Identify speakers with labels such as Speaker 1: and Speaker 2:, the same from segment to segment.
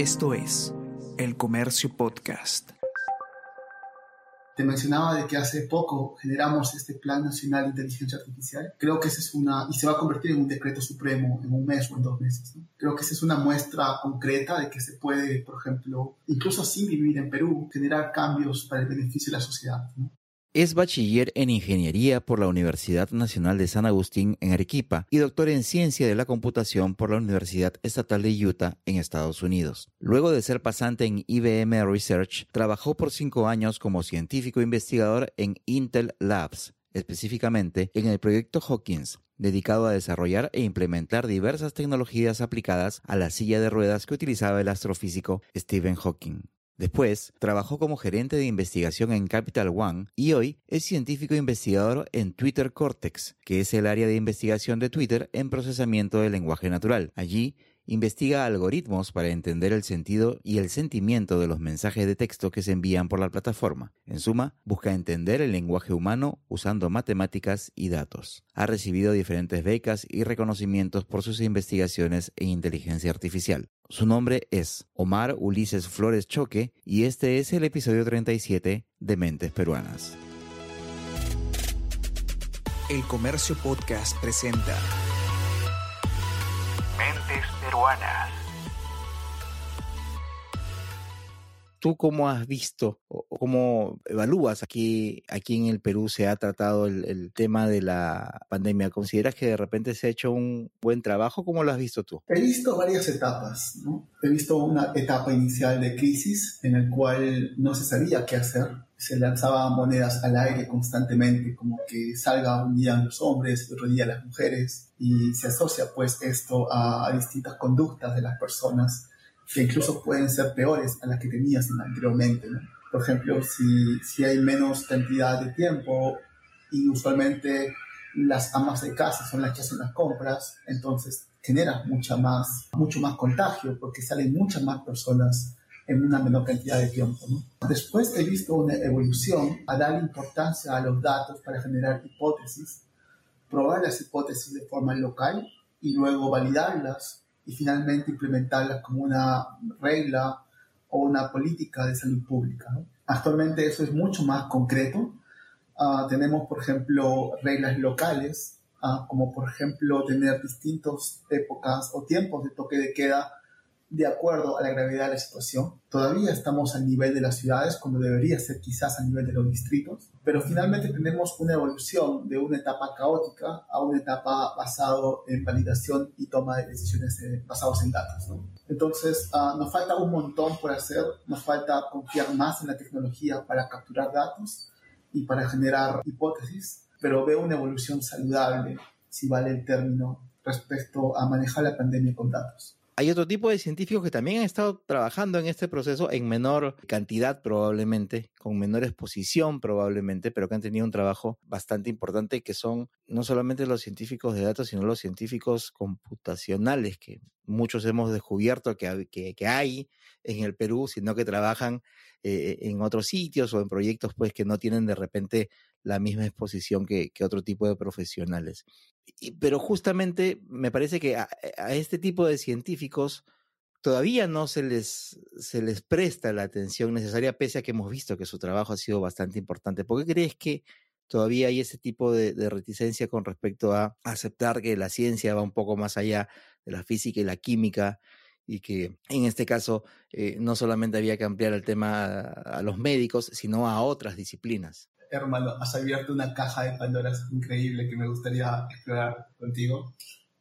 Speaker 1: Esto es El Comercio Podcast.
Speaker 2: Te mencionaba de que hace poco generamos este Plan Nacional de Inteligencia Artificial. Creo que esa es una, y se va a convertir en un decreto supremo en un mes o en dos meses. Creo que esa es una muestra concreta de que se puede, por ejemplo, incluso sin vivir en Perú, generar cambios para el beneficio de la sociedad.
Speaker 3: Es bachiller en Ingeniería por la Universidad Nacional de San Agustín en Arequipa y doctor en Ciencia de la Computación por la Universidad Estatal de Utah en Estados Unidos. Luego de ser pasante en IBM Research, trabajó por cinco años como científico investigador en Intel Labs, específicamente en el proyecto Hawkins, dedicado a desarrollar e implementar diversas tecnologías aplicadas a la silla de ruedas que utilizaba el astrofísico Stephen Hawking. Después, trabajó como gerente de investigación en Capital One y hoy es científico investigador en Twitter Cortex, que es el área de investigación de Twitter en procesamiento del lenguaje natural. Allí, investiga algoritmos para entender el sentido y el sentimiento de los mensajes de texto que se envían por la plataforma. En suma, busca entender el lenguaje humano usando matemáticas y datos. Ha recibido diferentes becas y reconocimientos por sus investigaciones en inteligencia artificial. Su nombre es Omar Ulises Flores Choque y este es el episodio 37 de Mentes Peruanas.
Speaker 1: El Comercio Podcast presenta Peruanas.
Speaker 3: ¿Tú cómo has visto o cómo evalúas aquí, aquí en el Perú se ha tratado el, tema de la pandemia? ¿Consideras que de repente se ha hecho un buen trabajo? ¿Cómo lo has visto tú?
Speaker 2: He visto varias etapas. ¿no? He visto una etapa inicial de crisis en el cual no se sabía qué hacer. Se lanzaban monedas al aire constantemente, como que salga un día los hombres, otro día las mujeres, y se asocia pues esto a distintas conductas de las personas que incluso pueden ser peores a las que tenías anteriormente. ¿no? Por ejemplo, si, si hay menos cantidad de tiempo y usualmente las amas de casa son las que hacen las compras, entonces genera mucha más, mucho más contagio porque salen muchas más personas en una menor cantidad de tiempo. ¿no? Después he visto una evolución a dar importancia a los datos para generar hipótesis, probar las hipótesis de forma local y luego validarlas y finalmente implementarlas como una regla o una política de salud pública. Actualmente eso es mucho más concreto. Uh, tenemos, por ejemplo, reglas locales, uh, como por ejemplo tener distintas épocas o tiempos de toque de queda de acuerdo a la gravedad de la situación. Todavía estamos al nivel de las ciudades, cuando debería ser quizás a nivel de los distritos, pero finalmente tenemos una evolución de una etapa caótica a una etapa basado en validación y toma de decisiones eh, basados en datos. Entonces, uh, nos falta un montón por hacer, nos falta confiar más en la tecnología para capturar datos y para generar hipótesis, pero veo una evolución saludable, si vale el término, respecto a manejar la pandemia con datos.
Speaker 3: Hay otro tipo de científicos que también han estado trabajando en este proceso en menor cantidad probablemente, con menor exposición probablemente, pero que han tenido un trabajo bastante importante, que son no solamente los científicos de datos, sino los científicos computacionales, que muchos hemos descubierto que, que, hay en el Perú, sino que trabajan eh, en otros sitios o en proyectos pues que no tienen de repente la misma exposición que, que otro tipo de profesionales. Y, pero justamente me parece que a, este tipo de científicos todavía no se les, se les presta la atención necesaria, pese a que hemos visto que su trabajo ha sido bastante importante. ¿Por qué crees que todavía hay ese tipo de, reticencia con respecto a aceptar que la ciencia va un poco más allá de la física y la química? y que en este caso eh, no solamente había que ampliar el tema a, los médicos, sino a otras disciplinas.
Speaker 2: Hermano, has abierto una caja de Pandora increíble que me gustaría explorar contigo.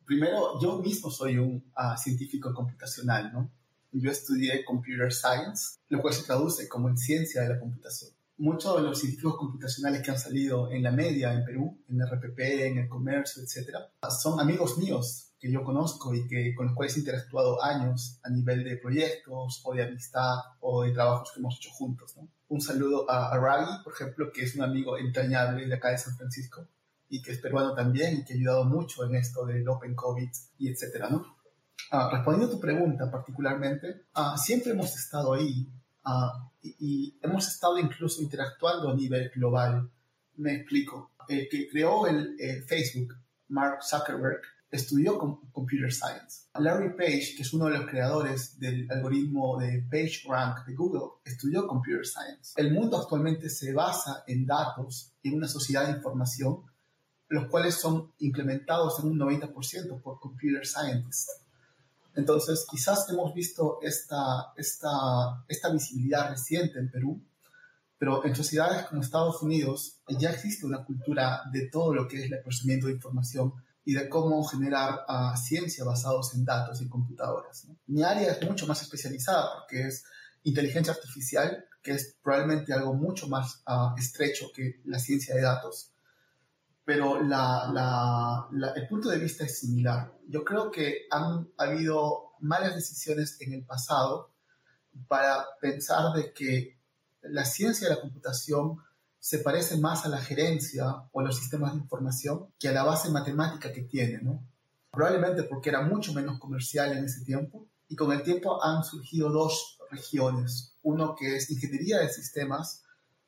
Speaker 2: Primero, yo mismo soy un uh, científico computacional, ¿no? Yo estudié Computer Science, lo cual se traduce como en ciencia de la computación. Muchos de los científicos computacionales que han salido en la media en Perú, en RPP, en el comercio, etcétera, son amigos míos que yo conozco y que, con los cuales he interactuado años a nivel de proyectos o de amistad o de trabajos que hemos hecho juntos. ¿no? Un saludo a, a por ejemplo, que es un amigo entrañable de acá de San Francisco y que es peruano también y que ha ayudado mucho en esto del Open COVID y etcétera, ¿no? Uh, respondiendo a tu pregunta particularmente, uh, siempre hemos estado ahí uh, y, y, hemos estado incluso interactuando a nivel global. Me explico. El que creó el, el Facebook, Mark Zuckerberg, estudió Computer Science. Larry Page, que es uno de los creadores del algoritmo de PageRank de Google, estudió Computer Science. El mundo actualmente se basa en datos y en una sociedad de información, los cuales son implementados en un 90% por Computer Scientists. Entonces, quizás hemos visto esta, esta, esta visibilidad reciente en Perú, pero en sociedades como Estados Unidos ya existe una cultura de todo lo que es el procesamiento de información y de cómo generar uh, ciencia basados en datos y computadoras. Mi área es mucho más especializada porque es inteligencia artificial, que es probablemente algo mucho más uh, estrecho que la ciencia de datos. Pero la, la, el punto de vista es similar. Yo creo que han habido malas decisiones en el pasado para pensar de que la ciencia de la computación se parece más a la gerencia o a los sistemas de información que a la base matemática que tiene, ¿no? Probablemente porque era mucho menos comercial en ese tiempo y con el tiempo han surgido dos regiones. Uno que es ingeniería de sistemas,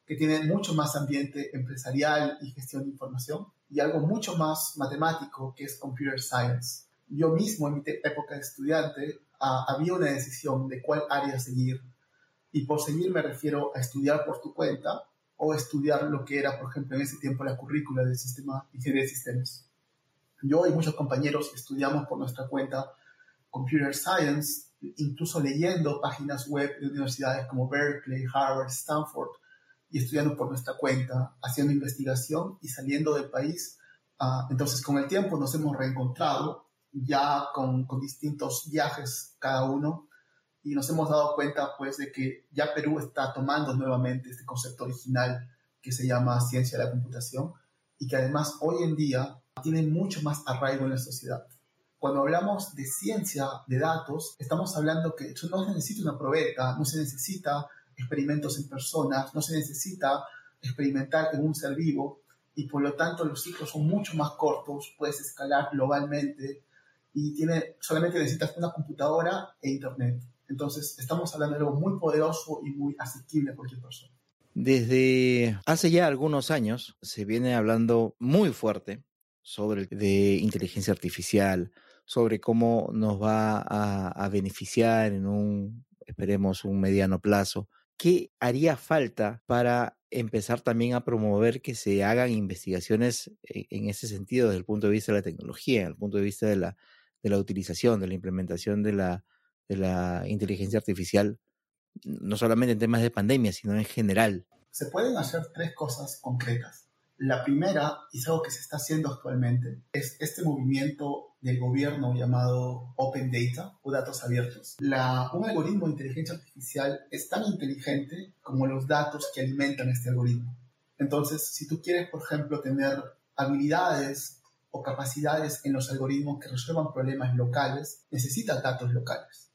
Speaker 2: que tiene mucho más ambiente empresarial y gestión de información, y algo mucho más matemático que es computer science. Yo mismo en mi época de estudiante ah, había una decisión de cuál área seguir. Y por seguir me refiero a estudiar por tu cuenta o estudiar lo que era, por ejemplo, en ese tiempo la currícula del sistema ingeniería de sistemas. Yo y muchos compañeros estudiamos por nuestra cuenta Computer Science, incluso leyendo páginas web de universidades como Berkeley, Harvard, Stanford, y estudiando por nuestra cuenta, haciendo investigación y saliendo del país. Uh, entonces, con el tiempo nos hemos reencontrado, ya con distintos viajes cada uno, y nos hemos dado cuenta pues de que ya Perú está tomando nuevamente este concepto original que se llama ciencia de la computación y que además hoy en día tiene mucho más arraigo en la sociedad. Cuando hablamos de ciencia de datos, estamos hablando que no se necesita una probeta, no se necesita experimentos en personas, no se necesita experimentar en un ser vivo y por lo tanto los ciclos son mucho más cortos, puedes escalar globalmente y tiene, solamente necesitas una computadora e internet. Entonces, estamos hablando de algo muy poderoso y muy asequible a cualquier persona.
Speaker 3: Desde hace ya algunos años se viene hablando muy fuerte sobre de inteligencia artificial, sobre cómo nos va a, beneficiar en un, esperemos, un mediano plazo. ¿Qué haría falta para empezar también a promover que se hagan investigaciones e, en ese sentido desde el punto de vista de la tecnología, desde el punto de vista de la, de la utilización, de la implementación de la, de la inteligencia artificial, no solamente en temas de pandemia, sino en general?
Speaker 2: Se pueden hacer tres cosas concretas. La primera, y es algo que se está haciendo actualmente, es este movimiento del gobierno llamado Open Data o datos abiertos. Un algoritmo de inteligencia artificial es tan inteligente como los datos que alimentan este algoritmo. Entonces, si tú quieres, por ejemplo, tener habilidades o capacidades en los algoritmos que resuelvan problemas locales, necesitas datos locales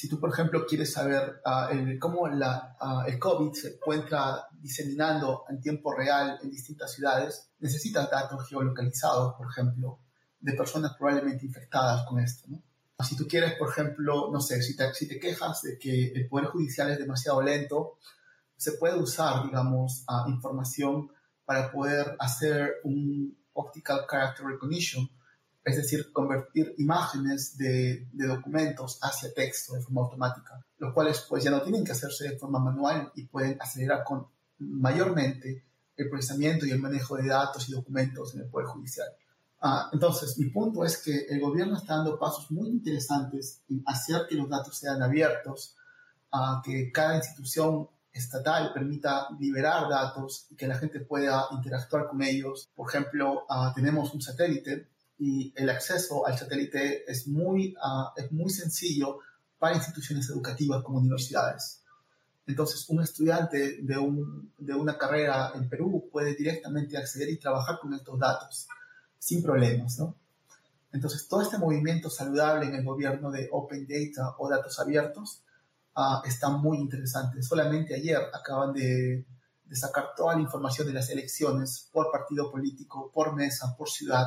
Speaker 2: si tú, por ejemplo, quieres saber ah, cómo la, ah, el COVID se encuentra diseminando en tiempo real en distintas ciudades, necesitas datos geolocalizados, por ejemplo, de personas probablemente infectadas con esto. ¿no? Si tú quieres, por ejemplo, no sé, si te, si te quejas de que el Poder Judicial es demasiado lento, se puede usar, digamos, uh, información para poder hacer un Optical Character Recognition, es decir, convertir imágenes de, documentos hacia texto de forma automática, los cuales pues ya no tienen que hacerse de forma manual y pueden acelerar con mayormente el procesamiento y el manejo de datos y documentos en el Poder Judicial. Ah, entonces, mi punto es que el gobierno está dando pasos muy interesantes en hacer que los datos sean abiertos, que cada institución estatal permita liberar datos y que la gente pueda interactuar con ellos. Por ejemplo, ah, tenemos un satélite y el acceso al satélite es muy, uh, es muy sencillo para instituciones educativas como universidades. Entonces, un estudiante de, un, de una carrera en Perú puede directamente acceder y trabajar con estos datos sin problemas, ¿no? Entonces, todo este movimiento saludable en el gobierno de Open Data o datos abiertos uh, está muy interesante. Solamente ayer acaban de, de sacar toda la información de las elecciones por partido político, por mesa, por ciudad,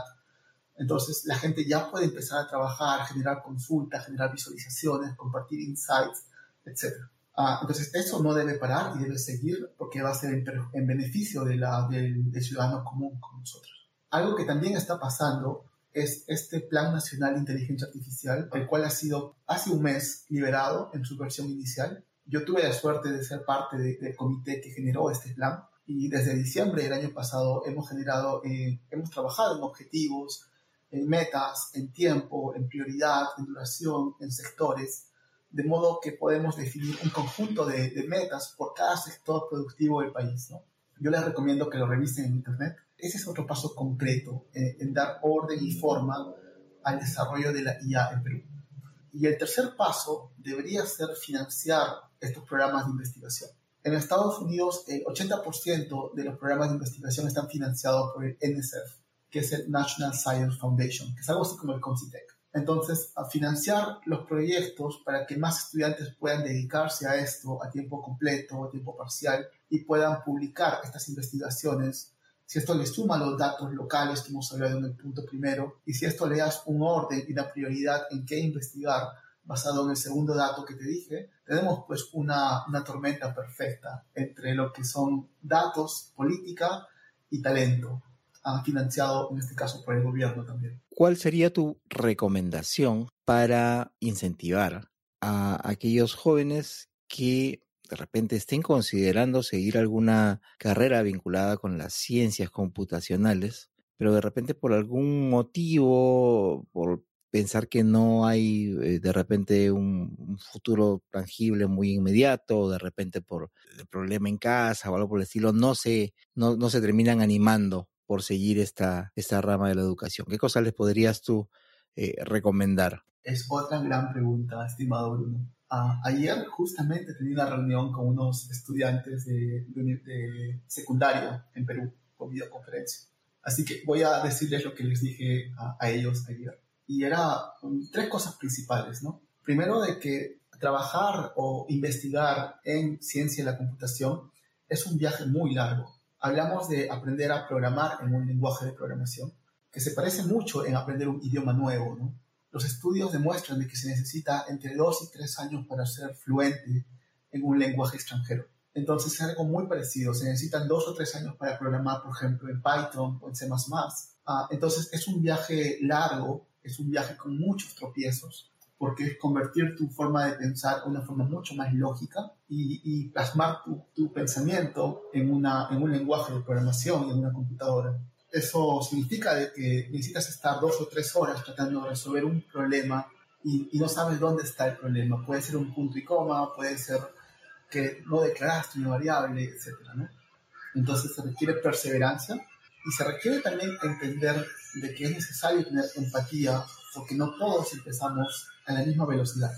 Speaker 2: entonces la gente ya puede empezar a trabajar, generar consultas, generar visualizaciones, compartir insights, etc. Ah, entonces eso no debe parar y debe seguir porque va a ser en, beneficio de la, del, ciudadano común como nosotros. Algo que también está pasando es este Plan Nacional de Inteligencia Artificial, el cual ha sido hace un mes liberado en su versión inicial. Yo tuve la suerte de ser parte del comité que generó este plan y desde diciembre del año pasado hemos generado, eh, hemos trabajado en objetivos, en metas, en tiempo, en prioridad, en duración, en sectores, de modo que podemos definir un conjunto de, metas por cada sector productivo del país. ¿no? Yo les recomiendo que lo revisen en Internet. Ese es otro paso concreto eh, en dar orden y forma al desarrollo de la IA en Perú. Y el tercer paso debería ser financiar estos programas de investigación. En Estados Unidos, el 80% de los programas de investigación están financiados por el NSF, que es el National Science Foundation, que es algo así como el CONCITEC. Entonces, a financiar los proyectos para que más estudiantes puedan dedicarse a esto a tiempo completo, a tiempo parcial, y puedan publicar estas investigaciones. Si esto le suma los datos locales que hemos hablado en el punto primero, y si esto le das un orden y una prioridad en qué investigar, basado en el segundo dato que te dije, tenemos pues una, una tormenta perfecta entre lo que son datos, política y talento, ah, financiado en este caso por el gobierno también.
Speaker 3: ¿Cuál sería tu recomendación para incentivar a aquellos jóvenes que de repente estén considerando seguir alguna carrera vinculada con las ciencias computacionales, pero de repente por algún motivo, por pensar que no hay eh, de repente un, futuro tangible muy inmediato, o de repente por el problema en casa o algo por el estilo, no se, no, no se terminan animando por seguir esta, esta rama de la educación. ¿Qué cosas les podrías tú eh, recomendar?
Speaker 2: Es otra gran pregunta, estimado Bruno. Ah, ayer justamente tenía una reunión con unos estudiantes de, de, secundaria en Perú por videoconferencia. Así que voy a decirles lo que les dije a, ellos ayer y era tres cosas principales, ¿no? Primero de que trabajar o investigar en ciencia de la computación es un viaje muy largo. Hablamos de aprender a programar en un lenguaje de programación, que se parece mucho en aprender un idioma nuevo. Los estudios demuestran de que se necesita entre dos y tres años para ser fluente en un lenguaje extranjero. Entonces es algo muy parecido. Se necesitan dos o tres años para programar, por ejemplo, en Python o en C++. Ah, entonces es un viaje largo es un viaje con muchos tropiezos, porque es convertir tu forma de pensar en una forma mucho más lógica y, plasmar tu, pensamiento en, una, en un lenguaje de programación, en una computadora. Eso significa de que necesitas estar dos o tres horas tratando de resolver un problema y, y no sabes dónde está el problema. Puede ser un punto y coma, puede ser que no declaraste una variable, etc. ¿no? Entonces se requiere perseverancia y se requiere también entender de que es necesario tener empatía porque no todos empezamos a la misma velocidad.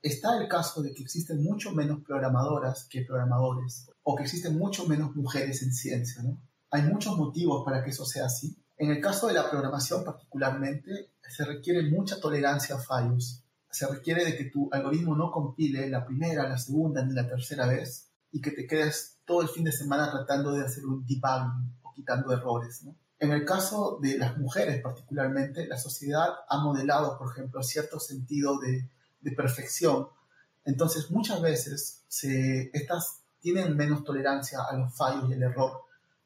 Speaker 2: Está el caso de que existen mucho menos programadoras que programadores o que existen mucho menos mujeres en ciencia. ¿no? Hay muchos motivos para que eso sea así. En el caso de la programación particularmente, se requiere mucha tolerancia a fallos. Se requiere de que tu algoritmo no compile la primera, la segunda ni la tercera vez y que te quedes todo el fin de semana tratando de hacer un debugging quitando errores. En el caso de las mujeres particularmente, la sociedad ha modelado, por ejemplo, cierto sentido de, perfección. Entonces, muchas veces estas tienen menos tolerancia a los fallos y el error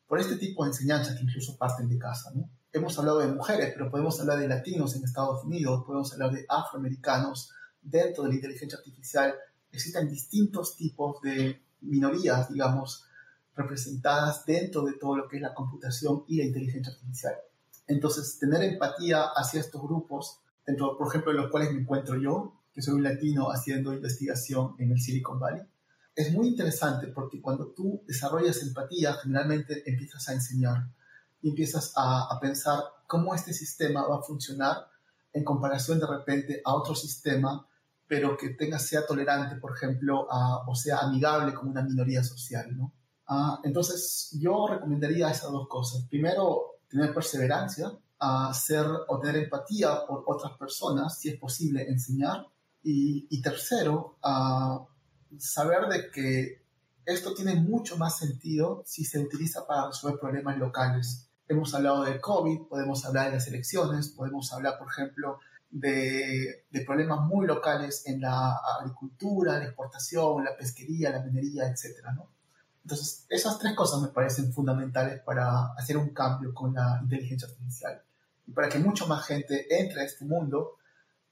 Speaker 2: por este tipo de enseñanzas que incluso parten de casa. Hemos hablado de mujeres, pero podemos hablar de latinos en Estados Unidos, podemos hablar de afroamericanos. Dentro de la inteligencia artificial existen distintos tipos de minorías, digamos, representadas dentro de todo lo que es la computación y la inteligencia artificial. Entonces, tener empatía hacia estos grupos, dentro, por ejemplo, de los cuales me encuentro yo, que soy un latino haciendo investigación en el Silicon Valley, es muy interesante porque cuando tú desarrollas empatía, generalmente empiezas a enseñar y empiezas a, a pensar cómo este sistema va a funcionar en comparación de repente a otro sistema, pero que tenga, sea tolerante, por ejemplo, a, o sea amigable con una minoría social, ¿no? Ah, entonces, yo recomendaría esas dos cosas. Primero, tener perseverancia, hacer o tener empatía por otras personas, si es posible, enseñar. Y, tercero, saber de que esto tiene mucho más sentido si se utiliza para resolver problemas locales. Hemos hablado de COVID, podemos hablar de las elecciones, podemos hablar, por ejemplo, de, de, problemas muy locales en la agricultura, la exportación, la pesquería, la minería, etc. ¿no? Entonces, esas tres cosas me parecen fundamentales para hacer un cambio con la inteligencia artificial. y para que mucha más gente entre a este mundo,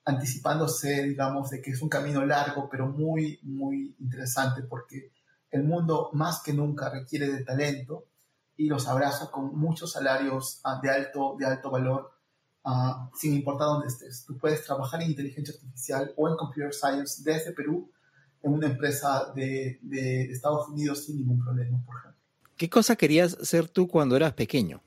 Speaker 2: anticipándose, digamos, de que es un camino largo, pero muy, muy interesante, porque el mundo más que nunca requiere de talento y los abraza con muchos salarios ah, de alto, de alto valor, ah, sin importar dónde estés. Tú puedes trabajar en inteligencia artificial o en computer science desde Perú en una empresa de, de Estados Unidos sin ningún problema, por ejemplo.
Speaker 3: ¿Qué cosa querías ser tú cuando eras pequeño?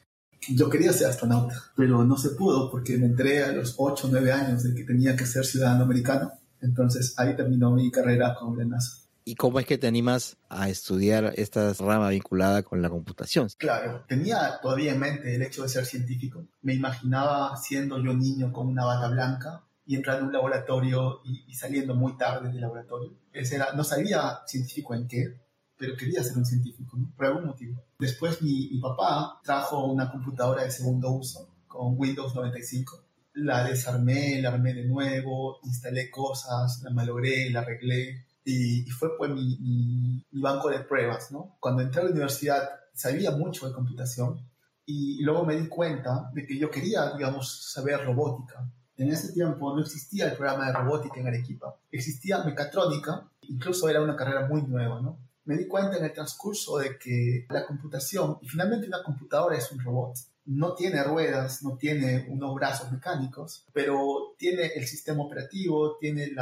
Speaker 2: Yo quería ser astronauta, pero no se pudo porque me entré a los 8 o 9 años de que tenía que ser ciudadano americano. Entonces ahí terminó mi carrera con la NASA.
Speaker 3: ¿Y cómo es que te animas a estudiar esta rama vinculada con la computación?
Speaker 2: Claro, tenía todavía en mente el hecho de ser científico. Me imaginaba siendo yo niño con una bata blanca y entrando a un laboratorio y, saliendo muy tarde del laboratorio. Ese era, no sabía científico en qué, pero quería ser un científico, por algún motivo. Después mi, mi, papá trajo una computadora de segundo uso con Windows 95. La desarmé, la armé de nuevo, instalé cosas, la malogré, la arreglé y, fue pues mi, mi, mi, banco de pruebas, ¿no? Cuando entré a la universidad sabía mucho de computación y luego me di cuenta de que yo quería, digamos, saber robótica. En ese tiempo no existía el programa de robótica en Arequipa, existía mecatrónica, incluso era una carrera muy nueva, ¿no? Me di cuenta en el transcurso de que la computación, y finalmente una computadora es un robot, no tiene ruedas, no tiene unos brazos mecánicos, pero tiene el sistema operativo, tiene el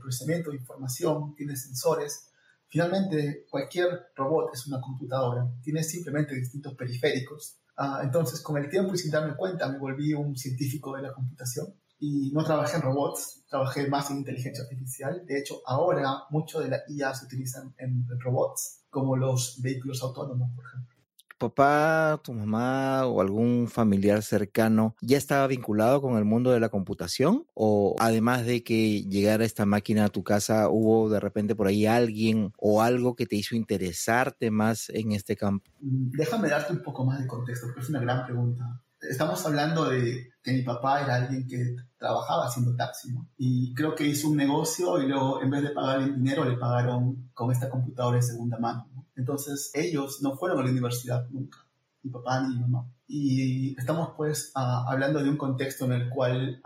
Speaker 2: procesamiento de información, tiene sensores. Finalmente, cualquier robot es una computadora, tiene simplemente distintos periféricos. Ah, entonces, con el tiempo y sin darme cuenta, me volví un científico de la computación y no trabajé en robots, trabajé más en inteligencia artificial. De hecho, ahora mucho de la IA se utilizan en robots, como los vehículos autónomos, por ejemplo
Speaker 3: papá, tu mamá o algún familiar cercano ya estaba vinculado con el mundo de la computación? ¿O además de que llegara esta máquina a tu casa, hubo de repente por ahí alguien o algo que te hizo interesarte más en este campo?
Speaker 2: Mm, déjame darte un poco más de contexto, porque es una gran pregunta. Estamos hablando de que mi papá era alguien que trabajaba haciendo taxi. Y creo que hizo un negocio y luego en vez de pagarle dinero le pagaron con esta computadora de segunda mano. Entonces ellos no fueron a la universidad nunca, mi papá ni mi mamá. Y estamos pues hablando de un contexto en el cual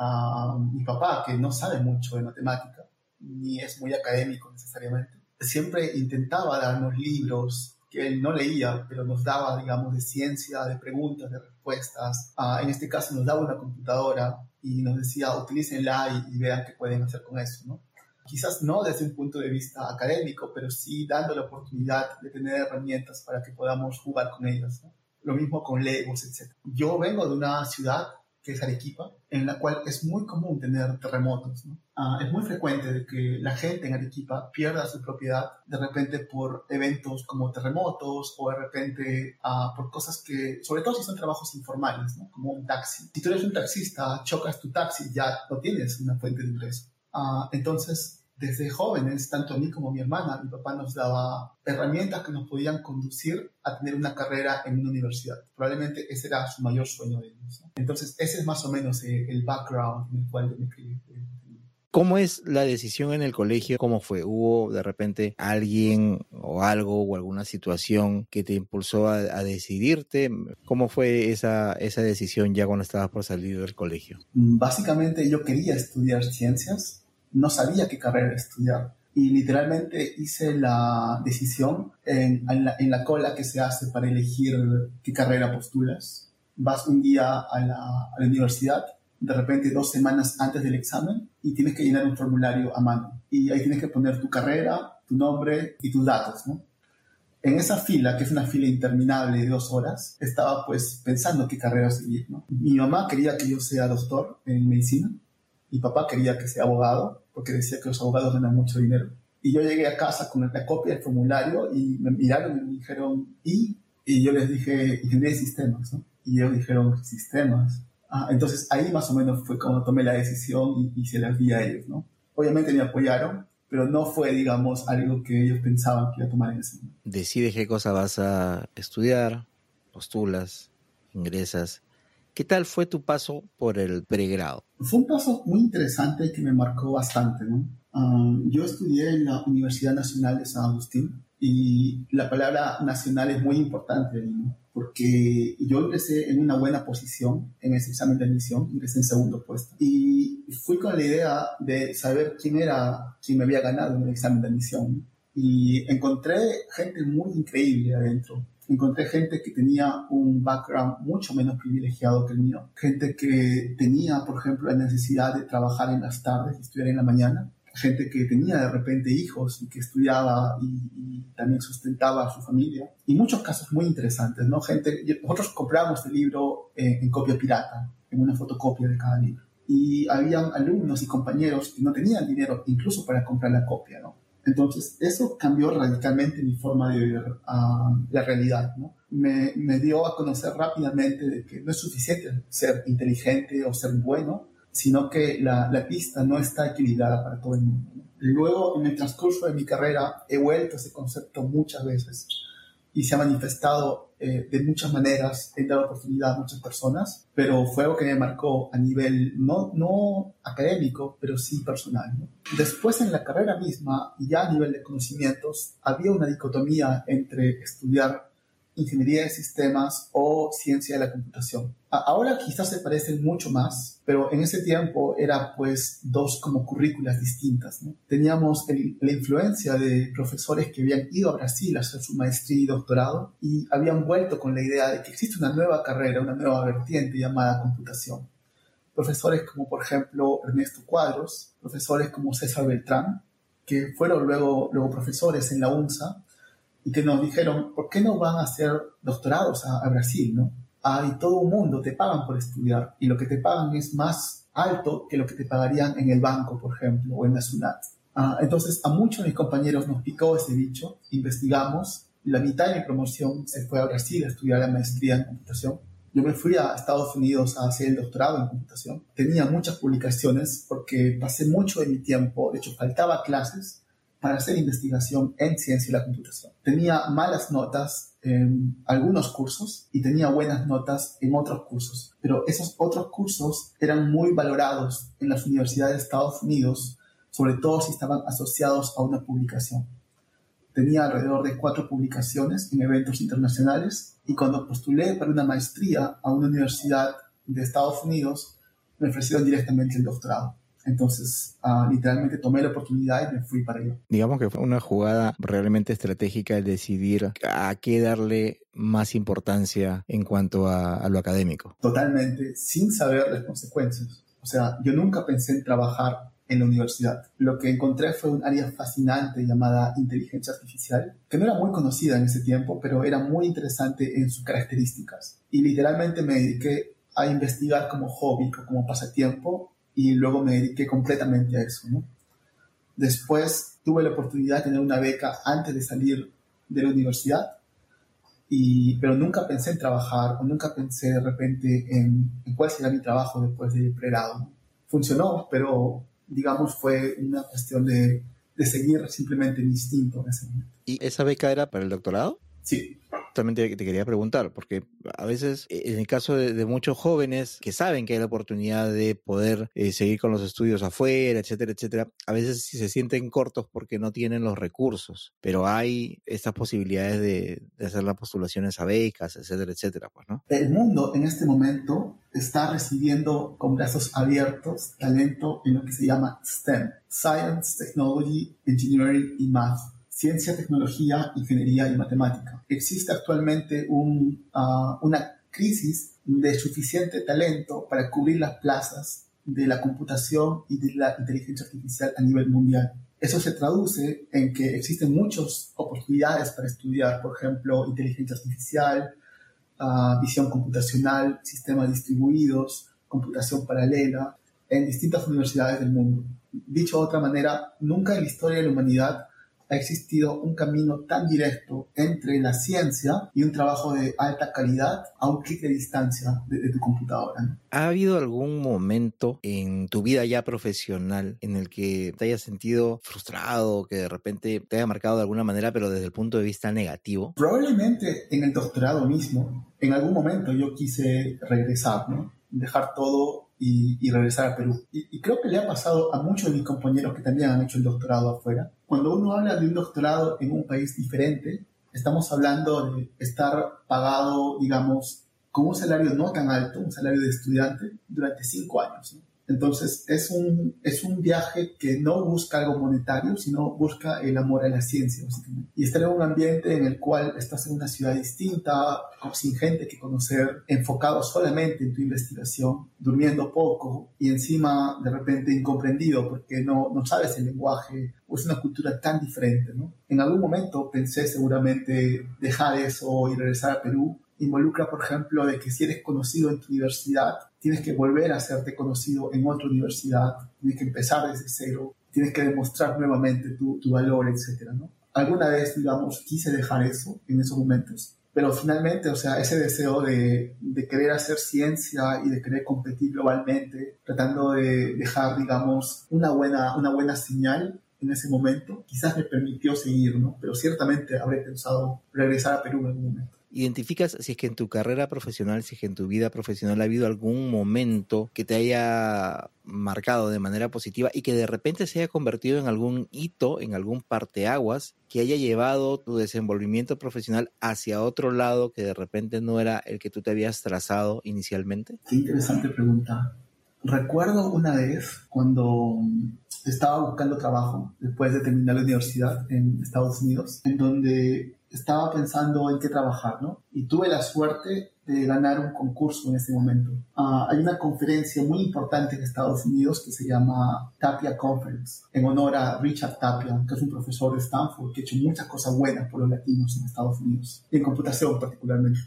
Speaker 2: mi papá, que no sabe mucho de matemática, ni es muy académico necesariamente, siempre intentaba darnos libros que él no leía, pero nos daba, digamos, de ciencia, de preguntas, de respuestas. Ah, en este caso nos daba una computadora y nos decía, utilícenla y, y vean qué pueden hacer con eso, ¿no? quizás no desde un punto de vista académico, pero sí dando la oportunidad de tener herramientas para que podamos jugar con ellas. Lo mismo con Legos, etc. Yo vengo de una ciudad que es Arequipa, en la cual es muy común tener terremotos. Ah, es muy frecuente de que la gente en Arequipa pierda su propiedad de repente por eventos como terremotos o de repente ah, por cosas que, sobre todo si son trabajos informales, como un taxi. Si tú eres un taxista, chocas tu taxi, ya no tienes una fuente de ingreso. Ah, entonces, desde jóvenes, tanto a mí como a mi hermana, mi papá nos daba herramientas que nos podían conducir a tener una carrera en una universidad. Probablemente ese era su mayor sueño de ellos. Entonces, ese es más o menos eh, el background en el cual yo me crié.
Speaker 3: ¿Cómo es la decisión en el colegio? ¿Cómo fue? ¿Hubo de repente alguien o algo o alguna situación que te impulsó a, a decidirte? ¿Cómo fue esa, esa decisión ya cuando estabas por salir del colegio?
Speaker 2: Básicamente yo quería estudiar ciencias no sabía qué carrera estudiar. Y literalmente hice la decisión en, la, cola que se hace para elegir qué carrera postulas. Vas un día a la, universidad, de repente dos semanas antes del examen, y tienes que llenar un formulario a mano. Y ahí tienes que poner tu carrera, tu nombre y tus datos, En esa fila, que es una fila interminable de dos horas, estaba pues pensando qué carrera seguir, Mi mamá quería que yo sea doctor en medicina, mi papá quería que sea abogado, porque decía que los abogados ganan mucho dinero. Y yo llegué a casa con la copia del formulario y me miraron y me dijeron, ¿y? Y yo les dije, ingeniería de sistemas, ¿no? Y ellos dijeron, sistemas. Ah, entonces ahí más o menos fue cuando tomé la decisión y, se la di a ellos, ¿no? Obviamente me apoyaron, pero no fue, digamos, algo que ellos pensaban que iba a tomar en ese momento.
Speaker 3: Decides qué cosa vas a estudiar, postulas, ingresas. ¿Qué tal fue tu paso por el pregrado?
Speaker 2: Fue un paso muy interesante que me marcó bastante, ¿no? Um, yo estudié en la Universidad Nacional de San Agustín y la palabra nacional es muy importante porque yo ingresé en una buena posición en ese examen de admisión, ingresé en segundo puesto y fui con la idea de saber quién era quien me había ganado en el examen de admisión y encontré gente muy increíble adentro. Encontré gente que tenía un background mucho menos privilegiado que el mío, gente que tenía, por ejemplo, la necesidad de trabajar en las tardes y estudiar en la mañana, gente que tenía de repente hijos y que estudiaba y, también sustentaba a su familia. Y muchos casos muy interesantes, ¿no? Gente, nosotros compramos el libro en copia pirata, en una fotocopia de cada libro. Y habían alumnos y compañeros que no tenían dinero incluso para comprar la copia, ¿no? Entonces, eso cambió radicalmente mi forma de ver uh, la realidad. Me, me dio a conocer rápidamente que no es suficiente ser inteligente o ser bueno, sino que la, la pista no está equilibrada para todo el mundo. Luego, en el transcurso de mi carrera, he vuelto a ese concepto muchas veces y se ha manifestado eh, de muchas maneras, he dado oportunidad a muchas personas, pero fue algo que me marcó a nivel no, no académico, pero sí personal. Después en la carrera misma, ya a nivel de conocimientos, había una dicotomía entre estudiar ingeniería de sistemas o ciencia de la computación. Ahora quizás se parecen mucho más, pero en ese tiempo era pues dos como currículas distintas. Teníamos la influencia de profesores que habían ido a Brasil a hacer su maestría y doctorado y habían vuelto con la idea de que existe una nueva carrera, una nueva vertiente llamada computación. Profesores como por ejemplo Ernesto Cuadros, profesores como César Beltrán, que fueron luego, luego profesores en la UNSA y que nos dijeron, ¿por qué no van a hacer doctorados a, Brasil? ¿no? Hay todo un mundo, te pagan por estudiar y lo que te pagan es más alto que lo que te pagarían en el banco, por ejemplo, o en la SUNAT. Ah, entonces, a muchos de mis compañeros nos picó ese bicho, investigamos, la mitad de mi promoción se fue a Brasil a estudiar la maestría en computación. Yo me fui a Estados Unidos a hacer el doctorado en computación. Tenía muchas publicaciones porque pasé mucho de mi tiempo, de hecho faltaba clases para hacer investigación en ciencia y la computación. Tenía malas notas en algunos cursos y tenía buenas notas en otros cursos, pero esos otros cursos eran muy valorados en las universidades de Estados Unidos, sobre todo si estaban asociados a una publicación. Tenía alrededor de cuatro publicaciones en eventos internacionales y cuando postulé para una maestría a una universidad de Estados Unidos, me ofrecieron directamente el doctorado. Entonces, uh, literalmente tomé la oportunidad y me fui para allá.
Speaker 3: Digamos que fue una jugada realmente estratégica el decidir a qué darle más importancia en cuanto a, a lo académico.
Speaker 2: Totalmente, sin saber las consecuencias. O sea, yo nunca pensé en trabajar en la universidad. Lo que encontré fue un área fascinante llamada inteligencia artificial, que no era muy conocida en ese tiempo, pero era muy interesante en sus características. Y literalmente me dediqué a investigar como hobby o como pasatiempo y luego me dediqué completamente a eso. ¿no? Después tuve la oportunidad de tener una beca antes de salir de la universidad, y, pero nunca pensé en trabajar o nunca pensé de repente en, cuál será mi trabajo después del pregrado. Funcionó, pero digamos fue una cuestión de, de seguir simplemente mi instinto en ese momento.
Speaker 3: ¿Y esa beca era para el doctorado?
Speaker 2: Sí,
Speaker 3: también te, quería preguntar, porque a veces, eh, en el caso de, muchos jóvenes que saben que hay la oportunidad de poder eh, seguir con los estudios afuera, etcétera, etcétera, a veces se sienten cortos porque no tienen los recursos, pero hay estas posibilidades de, hacer las postulaciones a becas, etcétera, etcétera, pues, ¿no?
Speaker 2: El mundo en este momento está recibiendo con brazos abiertos talento en lo que se llama STEM, Science, Technology, Engineering y Math ciencia, tecnología, ingeniería y matemática. Existe actualmente ah, una crisis de suficiente talento para cubrir las plazas de la computación y de la inteligencia artificial a nivel mundial. Eso se traduce en que existen muchas oportunidades para estudiar, por ejemplo, inteligencia artificial, ah, visión computacional, sistemas distribuidos, computación paralela, en distintas universidades del mundo. Dicho de otra manera, nunca en la historia de la humanidad ha existido un camino tan directo entre la ciencia y un trabajo de alta calidad a un clic de distancia de, tu computadora.
Speaker 3: ¿Ha habido algún momento en tu vida ya profesional en el que te hayas sentido frustrado, que de repente te haya marcado de alguna manera, pero desde el punto de vista negativo?
Speaker 2: Probablemente en el doctorado mismo, en algún momento yo quise regresar, ¿no? dejar todo y, regresar a Perú. Y, creo que le ha pasado a muchos de mis compañeros que también han hecho el doctorado afuera. Cuando uno habla de un doctorado en un país diferente, estamos hablando de estar pagado, digamos, con un salario no tan alto, un salario de estudiante, durante cinco años. Entonces, es un, es un viaje que no busca algo monetario, sino busca el amor a la ciencia, básicamente. Y estar en un ambiente en el cual estás en una ciudad distinta, sin gente que conocer, enfocado solamente en tu investigación, durmiendo poco y encima de repente incomprendido porque no, no sabes el lenguaje o es una cultura tan diferente, ¿no? En algún momento pensé seguramente dejar eso y regresar a Perú involucra, por ejemplo, de que si eres conocido en tu universidad, tienes que volver a hacerte conocido en otra universidad, tienes que empezar desde cero, tienes que demostrar nuevamente tu, valor, etc. ¿no? Alguna vez, digamos, quise dejar eso en esos momentos, pero finalmente, o sea, ese deseo de, de, querer hacer ciencia y de querer competir globalmente, tratando de dejar, digamos, una buena, una buena señal en ese momento, quizás me permitió seguir, ¿no? Pero ciertamente habré pensado regresar a Perú en algún momento
Speaker 3: identificas si es que en tu carrera profesional, si es que en tu vida profesional ha habido algún momento que te haya marcado de manera positiva y que de repente se haya convertido en algún hito, en algún parteaguas que haya llevado tu desenvolvimiento profesional hacia otro lado que de repente no era el que tú te habías trazado inicialmente?
Speaker 2: Qué interesante pregunta. Recuerdo una vez cuando estaba buscando trabajo después de terminar la universidad en Estados Unidos, en donde estaba pensando en qué trabajar, ¿no? Y tuve la suerte de ganar un concurso en ese momento. Ah, hay una conferencia muy importante en Estados Unidos que se llama Tapia Conference, en honor a Richard Tapia, que es un profesor de Stanford que ha hecho muchas cosas buenas por los latinos en Estados Unidos, y en computación particularmente.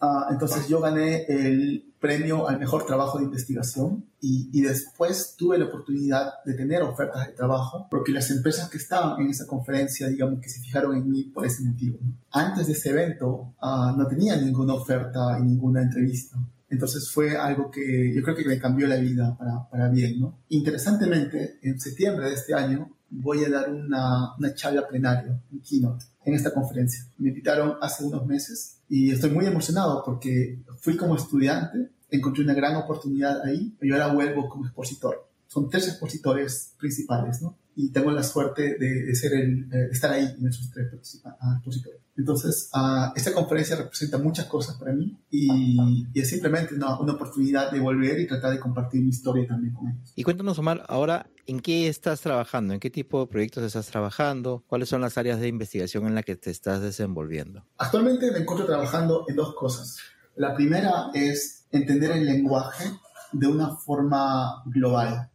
Speaker 2: Ah, entonces yo gané el premio al mejor trabajo de investigación y, y, después tuve la oportunidad de tener ofertas de trabajo porque las empresas que estaban en esa conferencia, digamos que se fijaron en mí por ese motivo. Antes de ese evento uh, no tenía ninguna oferta y ninguna entrevista. Entonces fue algo que yo creo que me cambió la vida para, para bien. ¿no? Interesantemente, en septiembre de este año voy a dar una, una charla plenaria, un keynote, en esta conferencia. Me invitaron hace unos meses y estoy muy emocionado porque fui como estudiante, encontré una gran oportunidad ahí y ahora vuelvo como expositor. Son tres expositores principales, ¿no? Y tengo la suerte de, ser el, de estar ahí en esos tres ah, expositores. Entonces, uh, esta conferencia representa muchas cosas para mí y, y es simplemente una, una, oportunidad de volver y tratar de compartir mi historia también con ellos.
Speaker 3: Y cuéntanos, Omar, ahora, ¿en qué estás trabajando? ¿En qué tipo de proyectos estás trabajando? ¿Cuáles son las áreas de investigación en las que te estás desenvolviendo?
Speaker 2: Actualmente me encuentro trabajando en dos cosas. La primera es entender el lenguaje de una forma global.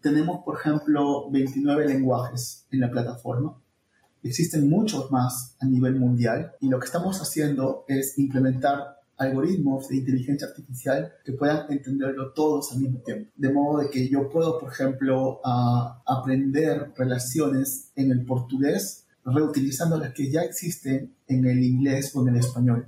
Speaker 2: Tenemos, por ejemplo, 29 lenguajes en la plataforma Existen muchos más a nivel mundial y lo que estamos haciendo es implementar algoritmos de inteligencia artificial que puedan entenderlo todos al mismo tiempo. De modo de que yo puedo, por ejemplo, aprender relaciones en el portugués reutilizando las que ya existen en el inglés o en el español.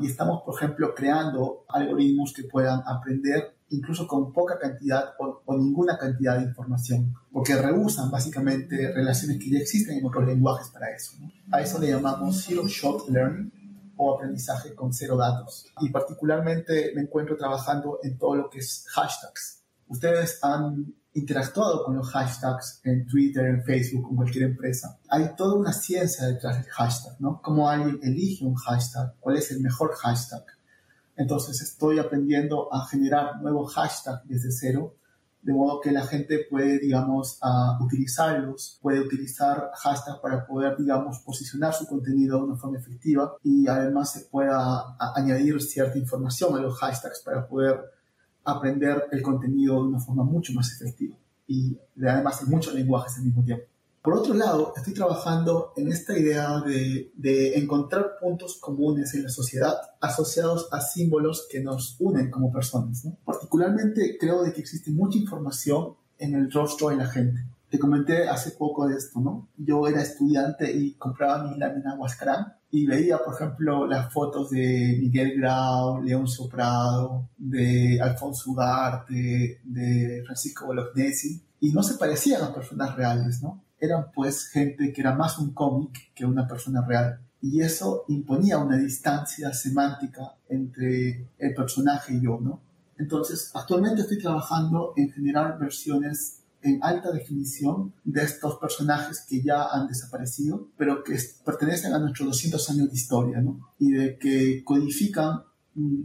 Speaker 2: Y estamos, por ejemplo, creando algoritmos que puedan aprender incluso con poca cantidad o, ninguna cantidad de información, porque rehusan básicamente relaciones que ya existen en otros lenguajes para eso. A eso le llamamos Zero Shot Learning o aprendizaje con cero datos. Y particularmente me encuentro trabajando en todo lo que es hashtags. Ustedes han interactuado con los hashtags en Twitter, en Facebook, en cualquier empresa. Hay toda una ciencia detrás del hashtag, ¿no? Cómo alguien elige un hashtag, cuál es el mejor hashtag, entonces estoy aprendiendo a generar nuevos hashtags desde cero, de modo que la gente puede, digamos, utilizarlos, puede utilizar hashtags para poder, digamos, posicionar su contenido de una forma efectiva y además se pueda añadir cierta información a los hashtags para poder aprender el contenido de una forma mucho más efectiva y además en muchos lenguajes al mismo tiempo. Por otro lado, estoy trabajando en esta idea de, de, encontrar puntos comunes en la sociedad asociados a símbolos que nos unen como personas. ¿no? Particularmente creo de que existe mucha información en el rostro de la gente. Te comenté hace poco de esto, ¿no? Yo era estudiante y compraba mi lámina Huascarán y veía, por ejemplo, las fotos de Miguel Grau, León Soprado, de Alfonso Ugarte, de Francisco Bolognesi, y no se parecían a personas reales, ¿no? Eran pues gente que era más un cómic que una persona real. Y eso imponía una distancia semántica entre el personaje y yo, ¿no? Entonces, actualmente estoy trabajando en generar versiones en alta definición de estos personajes que ya han desaparecido, pero que pertenecen a nuestros 200 años de historia, ¿no? Y de que codifican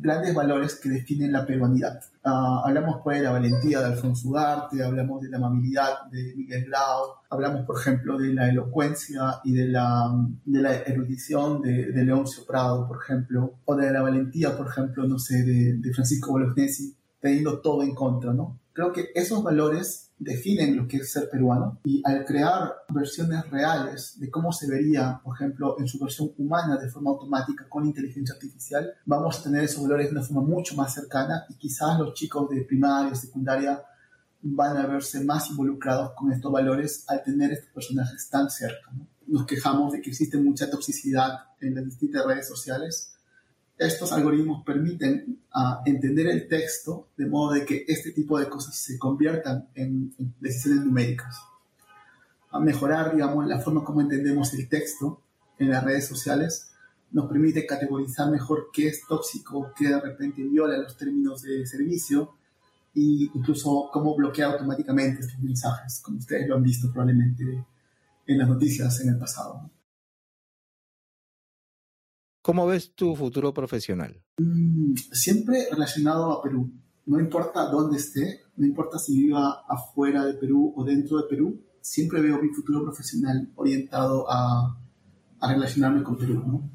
Speaker 2: grandes valores que definen la peruanidad. Uh, hablamos pues de la valentía de Alfonso Ugarte, hablamos de la amabilidad de Miguel Grau, hablamos por ejemplo de la elocuencia y de la, de la erudición de, de Leoncio Prado, por ejemplo, o de la valentía, por ejemplo, no sé, de, de Francisco Bolognesi, teniendo todo en contra, ¿no? Creo que esos valores definen lo que es ser peruano y al crear versiones reales de cómo se vería, por ejemplo, en su versión humana de forma automática con inteligencia artificial, vamos a tener esos valores de una forma mucho más cercana y quizás los chicos de primaria, secundaria van a verse más involucrados con estos valores al tener estos personajes tan cerca. Nos quejamos de que existe mucha toxicidad en las distintas redes sociales estos algoritmos permiten uh, entender el texto de modo de que este tipo de cosas se conviertan en, decisiones numéricas. A mejorar, digamos, la forma como entendemos el texto en las redes sociales nos permite categorizar mejor qué es tóxico, qué de repente viola los términos de servicio e incluso cómo bloquea automáticamente estos mensajes, como ustedes lo han visto probablemente en las noticias en el pasado.
Speaker 3: ¿Cómo ves tu futuro profesional?
Speaker 2: Mm, siempre relacionado a Perú. No importa dónde esté, no importa si viva afuera de Perú o dentro de Perú, siempre veo mi futuro profesional orientado a, a relacionarme con Perú. ¿no?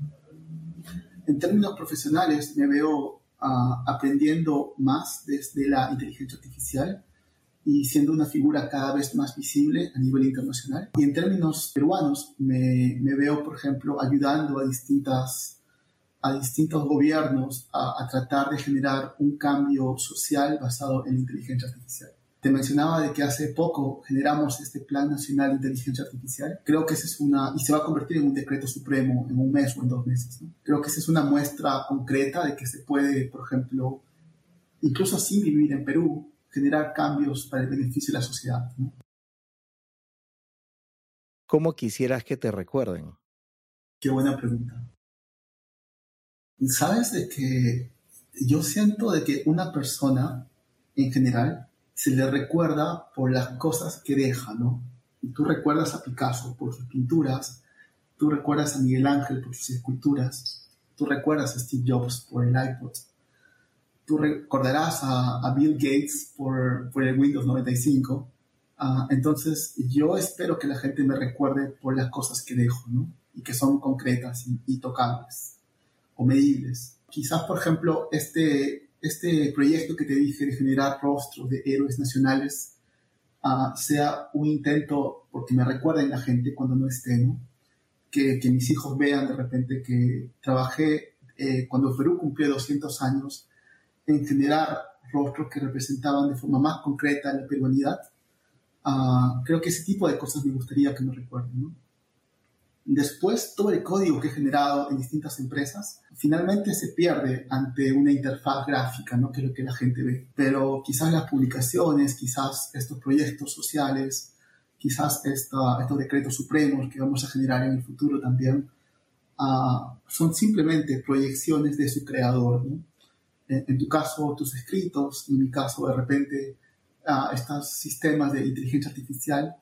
Speaker 2: En términos profesionales, me veo uh, aprendiendo más desde la inteligencia artificial y siendo una figura cada vez más visible a nivel internacional. Y en términos peruanos, me, me veo, por ejemplo, ayudando a distintas a distintos gobiernos a, tratar de generar un cambio social basado en la inteligencia artificial. Te mencionaba de que hace poco generamos este Plan Nacional de Inteligencia Artificial. Creo que esa es una, y se va a convertir en un decreto supremo en un mes o en dos meses. Creo que esa es una muestra concreta de que se puede, por ejemplo, incluso sin vivir en Perú, generar cambios para el beneficio de la sociedad.
Speaker 3: ¿Cómo quisieras que te recuerden?
Speaker 2: Qué buena pregunta sabes de que yo siento de que una persona en general se le recuerda por las cosas que deja, ¿no? Y tú recuerdas a Picasso por sus pinturas, tú recuerdas a Miguel Ángel por sus esculturas, tú recuerdas a Steve Jobs por el iPod, tú recordarás a, Bill Gates por, el Windows 95. Ah, entonces, yo espero que la gente me recuerde por las cosas que dejo, ¿no? Y que son concretas y tocables o medibles. Quizás, por ejemplo, este, este proyecto que te dije de generar rostros de héroes nacionales uh, sea un intento, porque me recuerden la gente cuando no esté, ¿no? Que, mis hijos vean de repente que trabajé eh, cuando Perú cumplió 200 años en generar rostros que representaban de forma más concreta la peruanidad. Uh, creo que ese tipo de cosas me gustaría que me recuerden, ¿no? Después, todo el código que he generado en distintas empresas finalmente se pierde ante una interfaz gráfica, ¿no? que es lo que la gente ve. Pero quizás las publicaciones, quizás estos proyectos sociales, quizás esta, estos decretos supremos que vamos a generar en el futuro también, uh, son simplemente proyecciones de su creador. ¿no? En, en, tu caso, tus escritos, en mi caso, de repente, uh, estos sistemas de inteligencia artificial,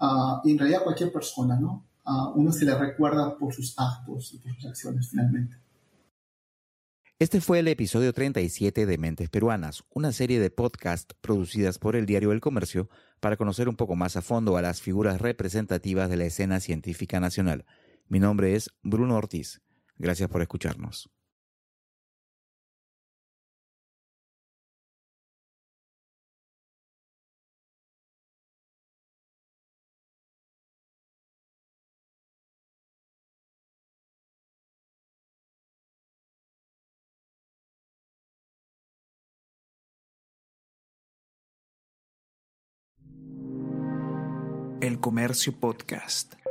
Speaker 2: uh, y en realidad cualquier persona, ¿no? Uno se le recuerda por sus actos y por sus acciones finalmente.
Speaker 3: Este fue el episodio 37 de Mentes Peruanas, una serie de podcasts producidas por el Diario El Comercio para conocer un poco más a fondo a las figuras representativas de la escena científica nacional. Mi nombre es Bruno Ortiz. Gracias por escucharnos.
Speaker 1: Comercio Podcast.